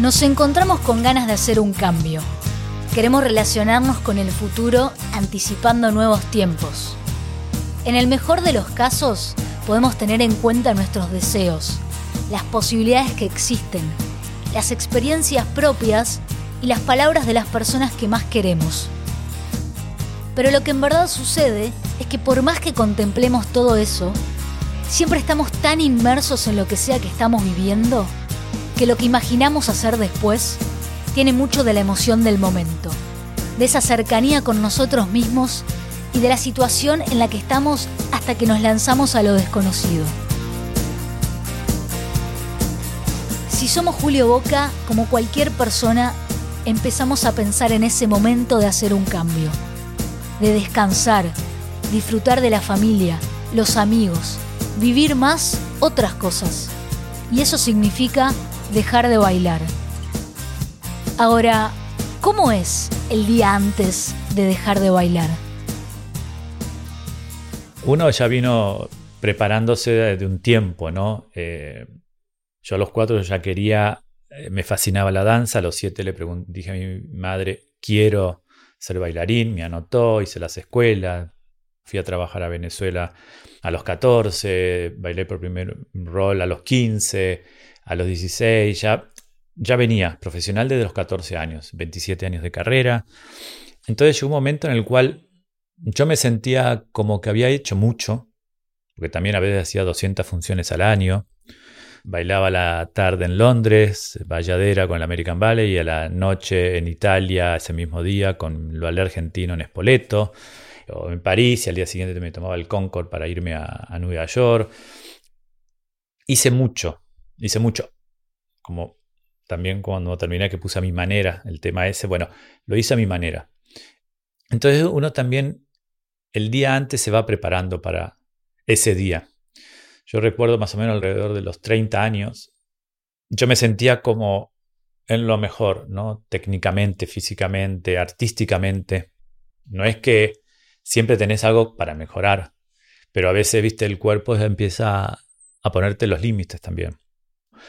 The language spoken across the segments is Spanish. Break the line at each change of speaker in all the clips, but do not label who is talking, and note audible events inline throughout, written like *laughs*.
Nos encontramos con ganas de hacer un cambio. Queremos relacionarnos con el futuro anticipando nuevos tiempos. En el mejor de los casos, podemos tener en cuenta nuestros deseos, las posibilidades que existen, las experiencias propias y las palabras de las personas que más queremos. Pero lo que en verdad sucede es que por más que contemplemos todo eso, siempre estamos tan inmersos en lo que sea que estamos viviendo que lo que imaginamos hacer después tiene mucho de la emoción del momento, de esa cercanía con nosotros mismos y de la situación en la que estamos hasta que nos lanzamos a lo desconocido. Si somos Julio Boca, como cualquier persona, empezamos a pensar en ese momento de hacer un cambio, de descansar, disfrutar de la familia, los amigos, vivir más otras cosas. Y eso significa dejar de bailar. Ahora, ¿cómo es el día antes de dejar de bailar?
Uno ya vino preparándose de un tiempo, ¿no? Eh, yo a los cuatro ya quería, eh, me fascinaba la danza, a los siete le dije a mi madre, quiero ser bailarín, me anotó, hice las escuelas, fui a trabajar a Venezuela a los 14, bailé por primer rol a los 15, a los 16, ya, ya venía profesional desde los 14 años, 27 años de carrera. Entonces llegó un momento en el cual yo me sentía como que había hecho mucho, porque también a veces hacía 200 funciones al año. Bailaba la tarde en Londres, Valladera con el American Ballet y a la noche en Italia ese mismo día con el ballet argentino en Spoleto, o en París y al día siguiente me tomaba el Concord para irme a Nueva York. Hice mucho, hice mucho. Como también cuando terminé que puse a mi manera el tema ese, bueno, lo hice a mi manera. Entonces uno también el día antes se va preparando para ese día. Yo recuerdo más o menos alrededor de los 30 años, yo me sentía como en lo mejor, ¿no? Técnicamente, físicamente, artísticamente. No es que siempre tenés algo para mejorar, pero a veces, viste, el cuerpo empieza a ponerte los límites también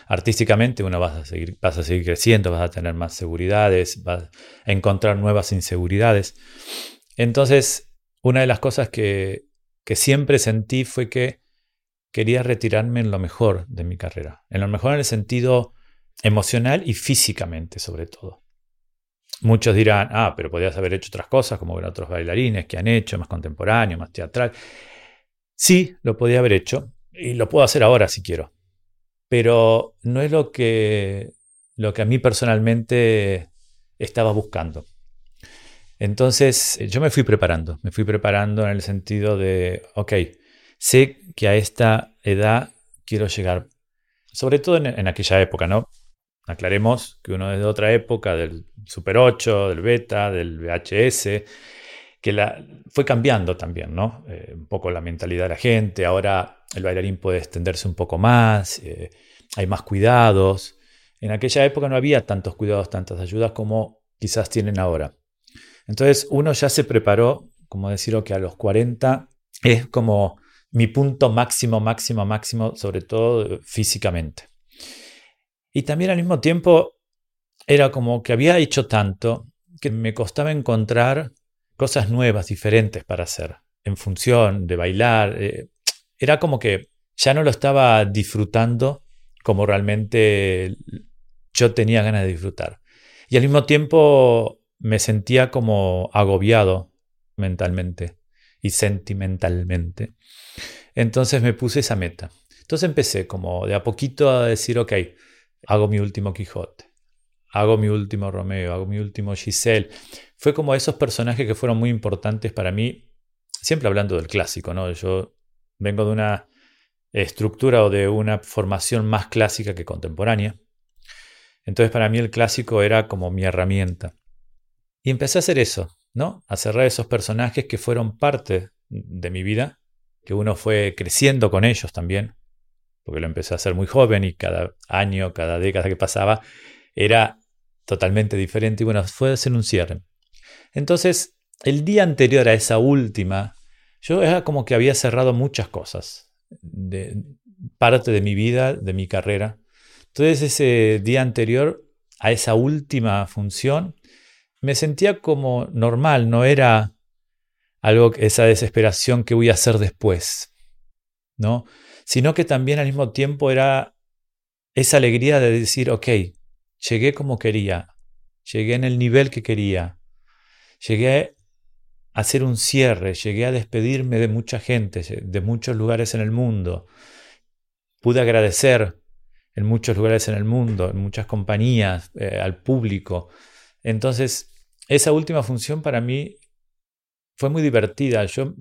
artísticamente uno vas a seguir, a seguir creciendo, vas a tener más seguridades, vas a encontrar nuevas inseguridades. Entonces, una de las cosas que, que siempre sentí fue que quería retirarme en lo mejor de mi carrera, en lo mejor en el sentido emocional y físicamente sobre todo. Muchos dirán, ah, pero podías haber hecho otras cosas, como ver otros bailarines que han hecho, más contemporáneo, más teatral. Sí, lo podía haber hecho y lo puedo hacer ahora si quiero pero no es lo que, lo que a mí personalmente estaba buscando. Entonces yo me fui preparando, me fui preparando en el sentido de, ok, sé que a esta edad quiero llegar, sobre todo en, aquella época, ¿no? Aclaremos que uno es de otra época, del Super 8, del Beta, del VHS, que la, fue cambiando también, ¿no? Eh, un poco la mentalidad de la gente, ahora el bailarín puede extenderse un poco más, eh, hay más cuidados. En aquella época no había tantos cuidados, tantas ayudas como quizás tienen ahora. Entonces uno ya se preparó, como decirlo que a los 40 es como mi punto máximo, máximo, máximo, sobre todo físicamente. Y también al mismo tiempo era como que había hecho tanto que me costaba encontrar cosas nuevas, diferentes para hacer, en función de bailar. Eh, era como que ya no lo estaba disfrutando como realmente yo tenía ganas de disfrutar. Y al mismo tiempo me sentía como agobiado mentalmente y sentimentalmente. Entonces me puse esa meta. Entonces empecé como de a poquito a decir, ok, hago mi último Quijote, hago mi último Romeo, hago mi último Giselle, fue como esos personajes que fueron muy importantes para mí, siempre hablando del clásico, ¿no? Yo vengo de una estructura o de una formación más clásica que contemporánea. Entonces para mí el clásico era como mi herramienta. Y empecé a hacer eso, ¿no? A cerrar esos personajes que fueron parte de mi vida, que uno fue creciendo con ellos también, porque lo empecé a hacer muy joven y cada año, cada década que pasaba, era totalmente diferente y bueno, fue hacer un cierre. Entonces, el día anterior a esa última, yo era como que había cerrado muchas cosas, de parte de mi vida, de mi carrera. Entonces ese día anterior a esa última función, me sentía como normal, no era algo, esa desesperación que voy a hacer después, ¿no? Sino que también al mismo tiempo era esa alegría de decir, ok, llegué como quería, llegué en el nivel que quería, llegué hacer un cierre, llegué a despedirme de mucha gente, de muchos lugares en el mundo, pude agradecer en muchos lugares en el mundo, en muchas compañías, eh, al público. Entonces, esa última función para mí fue muy divertida. Yo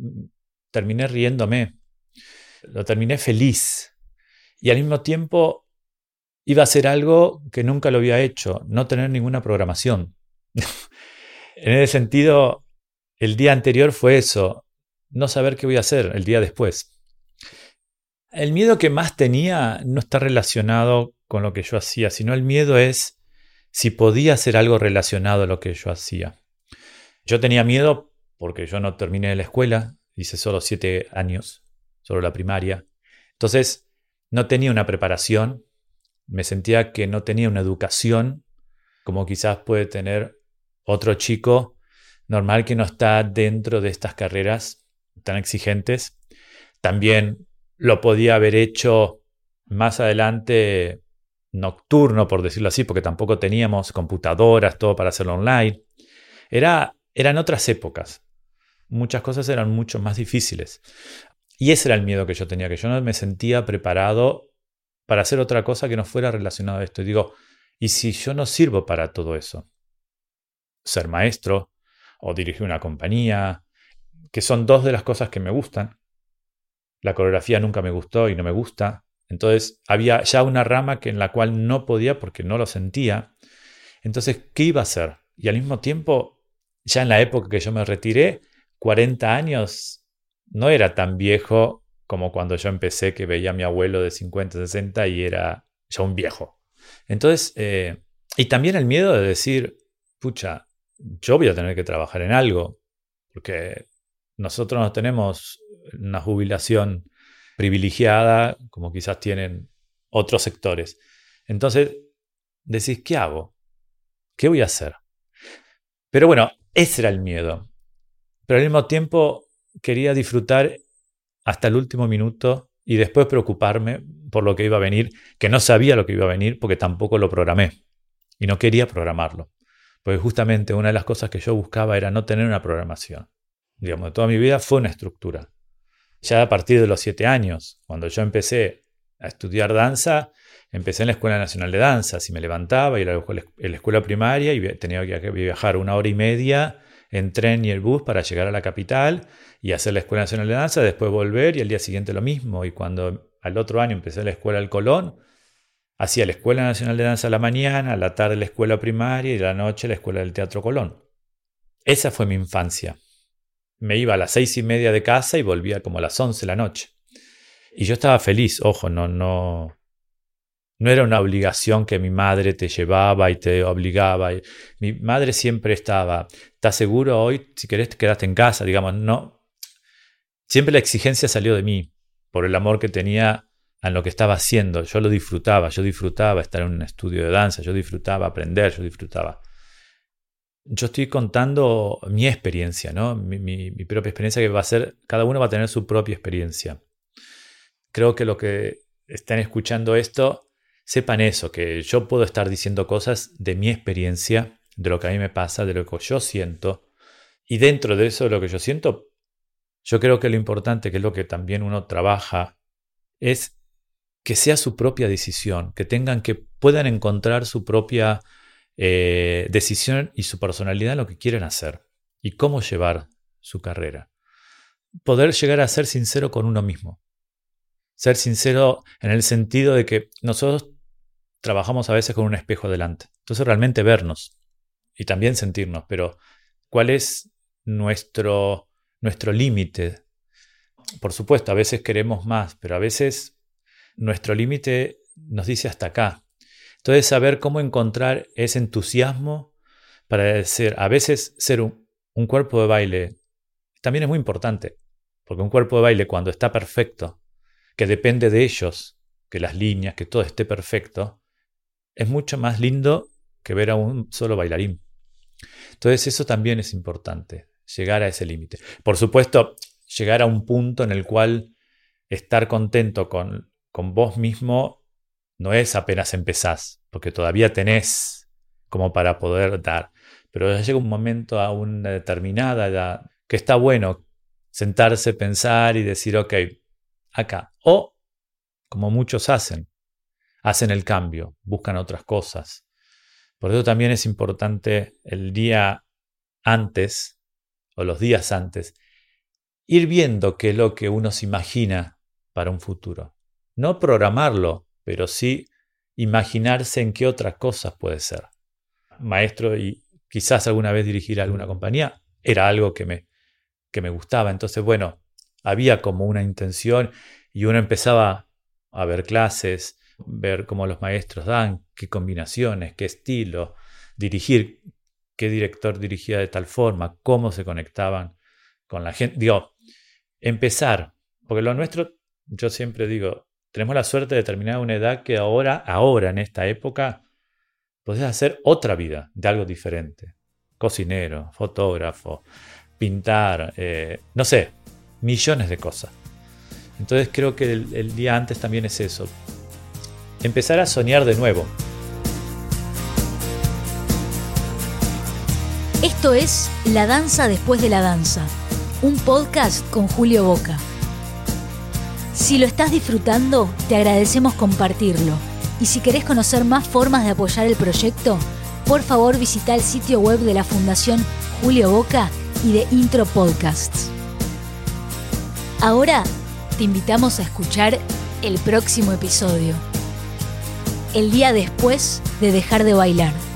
terminé riéndome, lo terminé feliz y al mismo tiempo iba a hacer algo que nunca lo había hecho, no tener ninguna programación. *laughs* en ese sentido, el día anterior fue eso, no saber qué voy a hacer el día después. El miedo que más tenía no está relacionado con lo que yo hacía, sino el miedo es si podía hacer algo relacionado a lo que yo hacía. Yo tenía miedo porque yo no terminé la escuela, hice solo siete años, solo la primaria. Entonces, no tenía una preparación, me sentía que no tenía una educación como quizás puede tener otro chico normal que no está dentro de estas carreras tan exigentes. También lo podía haber hecho más adelante nocturno, por decirlo así, porque tampoco teníamos computadoras, todo para hacerlo online. Era, eran otras épocas. Muchas cosas eran mucho más difíciles. Y ese era el miedo que yo tenía, que yo no me sentía preparado para hacer otra cosa que no fuera relacionada a esto. Y digo, ¿y si yo no sirvo para todo eso? Ser maestro o dirigir una compañía, que son dos de las cosas que me gustan, la coreografía nunca me gustó y no me gusta. Entonces había ya una rama que en la cual no podía porque no lo sentía. Entonces, ¿qué iba a hacer? Y al mismo tiempo, ya en la época que yo me retiré, 40 años no era tan viejo como cuando yo empecé, que veía a mi abuelo de 50, 60 y era ya un viejo. Entonces, eh, y también el miedo de decir, pucha, yo voy a tener que trabajar en algo, porque nosotros no tenemos una jubilación privilegiada como quizás tienen otros sectores. Entonces, decís, ¿qué hago? ¿Qué voy a hacer? Pero bueno, ese era el miedo. Pero al mismo tiempo quería disfrutar hasta el último minuto y después preocuparme por lo que iba a venir, que no sabía lo que iba a venir porque tampoco lo programé y no quería programarlo. Porque justamente una de las cosas que yo buscaba era no tener una programación. Digamos, de toda mi vida fue una estructura ya a partir de los siete años. Cuando yo empecé a estudiar danza, empecé en la Escuela Nacional de Danza. Si me levantaba, iba a la escuela primaria y tenía que viajar una hora y media en tren y el bus para llegar a la capital y hacer la Escuela Nacional de Danza, después volver y al día siguiente lo mismo. Y cuando al otro año empecé la Escuela del Colón, hacía la Escuela Nacional de Danza a la mañana, a la tarde la Escuela Primaria y a la noche la Escuela del Teatro Colón. Esa fue mi infancia me iba a las seis y media de casa y volvía como a las once de la noche. Y yo estaba feliz, ojo, no, no, no era una obligación que mi madre te llevaba y te obligaba. Mi madre siempre estaba, ¿estás seguro hoy? Si querés, quedaste en casa, digamos, no. Siempre la exigencia salió de mí, por el amor que tenía a lo que estaba haciendo. Yo lo disfrutaba, yo disfrutaba estar en un estudio de danza, yo disfrutaba aprender, yo disfrutaba yo estoy contando mi experiencia, ¿no? Mi, propia experiencia que va a ser, cada uno va a tener su propia experiencia. Creo que lo que están escuchando esto, sepan eso, que yo puedo estar diciendo cosas de mi experiencia, de lo que a mí me pasa, de lo que yo siento. Y dentro de eso, de lo que yo siento, yo creo que lo importante, que es lo que también uno trabaja, es que sea su propia decisión, que tengan, que puedan encontrar su propia eh, decisión y su personalidad en lo que quieren hacer y cómo llevar su carrera. Poder llegar a ser sincero con uno mismo. Ser sincero en el sentido de que nosotros trabajamos a veces con un espejo delante. Entonces realmente vernos y también sentirnos, pero ¿cuál es nuestro, nuestro límite? Por supuesto, a veces queremos más, pero a veces nuestro límite nos dice hasta acá. Entonces, saber cómo encontrar ese entusiasmo para ser, a veces ser un, cuerpo de baile también es muy importante, porque un cuerpo de baile cuando está perfecto, que depende de ellos, que las líneas, que todo esté perfecto, es mucho más lindo que ver a un solo bailarín. Entonces eso también es importante, llegar a ese límite. Por supuesto, llegar a un punto en el cual estar contento con, con vos mismo no es apenas empezás, porque todavía tenés como para poder dar. Pero llega un momento a una determinada edad que está bueno sentarse, pensar y decir, ok, acá. O, como muchos hacen, hacen el cambio, buscan otras cosas. Por eso también es importante el día antes o los días antes ir viendo qué es lo que uno se imagina para un futuro. No programarlo, pero sí imaginarse en qué otras cosas puede ser. Maestro y quizás alguna vez dirigir alguna compañía era algo que me, que me gustaba. Entonces, bueno, había como una intención y uno empezaba a ver clases, ver cómo los maestros dan, qué combinaciones, qué estilo, dirigir, qué director dirigía de tal forma, cómo se conectaban con la gente. Digo, empezar, porque lo nuestro, yo siempre digo, tenemos la suerte de terminar una edad que ahora, ahora en esta época, podés hacer otra vida de algo diferente. Cocinero, fotógrafo, pintar, eh, no sé, millones de cosas. Entonces creo que el día antes también es eso, empezar a soñar de nuevo.
Esto es La Danza después de la Danza, un podcast con Julio Boca. Si lo estás disfrutando, te agradecemos compartirlo. Y si querés conocer más formas de apoyar el proyecto, por favor visita el sitio web de la Fundación Julio Boca y de Intro Podcasts. Ahora te invitamos a escuchar el próximo episodio el día después de dejar de bailar.